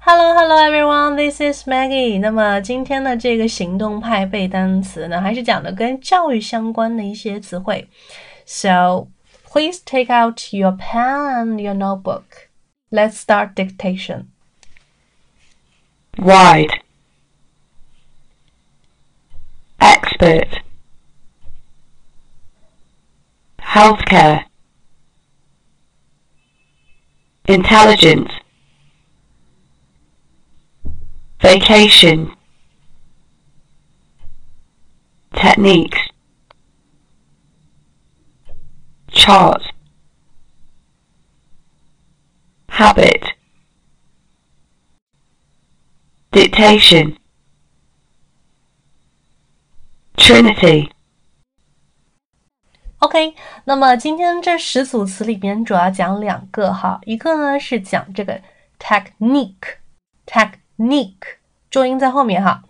Hello, hello everyone. This is Maggie. 那么今天的这个行动派背单词呢，还是讲的跟教育相关的一些词汇。So please take out your pen and your notebook. Let's start dictation. wide, expert, healthcare, intelligence, vacation, techniques, chart, habit, dictation, Trinity. OK，那么今天这十组词里边主要讲两个哈，一个呢是讲这个 technique，重音在后面哈，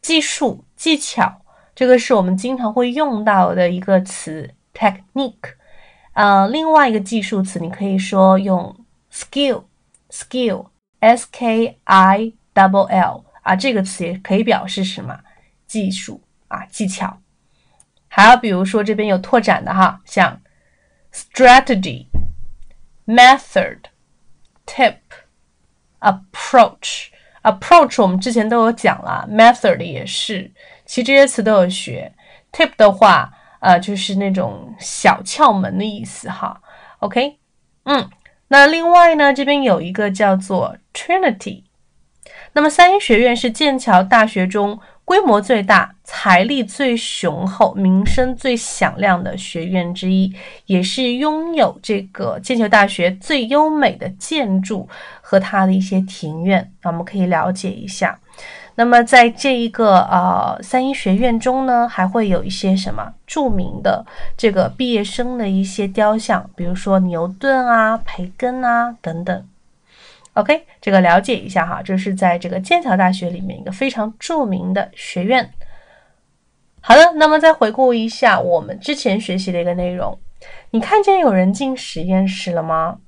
技术、技巧，这个是我们经常会用到的一个词 technique。呃，另外一个技术词，你可以说用 skill，skill，s k i double l 啊，这个词也可以表示什么技术啊，技巧。还有，比如说这边有拓展的哈，像 strategy、method、tip、approach。Approach 我们之前都有讲了，method 也是，其实这些词都有学。tip 的话，呃，就是那种小窍门的意思哈。OK，嗯，那另外呢，这边有一个叫做 Trinity，那么三一学院是剑桥大学中。规模最大、财力最雄厚、名声最响亮的学院之一，也是拥有这个剑桥大学最优美的建筑和它的一些庭院。那我们可以了解一下。那么在这一个呃三一学院中呢，还会有一些什么著名的这个毕业生的一些雕像，比如说牛顿啊、培根啊等等。OK，这个了解一下哈，这是在这个剑桥大学里面一个非常著名的学院。好的，那么再回顾一下我们之前学习的一个内容，你看见有人进实验室了吗？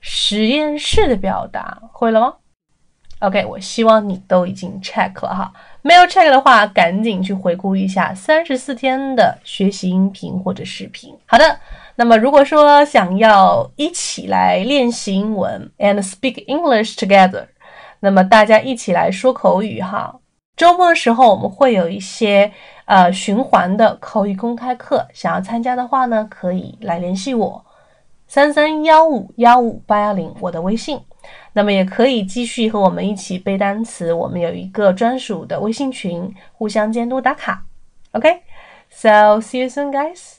实验室的表达会了吗？OK，我希望你都已经 check 了哈，没有 check 的话，赶紧去回顾一下三十四天的学习音频或者视频。好的。那么，如果说想要一起来练习英文 and speak English together，那么大家一起来说口语哈。周末的时候我们会有一些呃循环的口语公开课，想要参加的话呢，可以来联系我三三幺五幺五八幺零我的微信。那么也可以继续和我们一起背单词，我们有一个专属的微信群，互相监督打卡。OK，so see you soon, guys.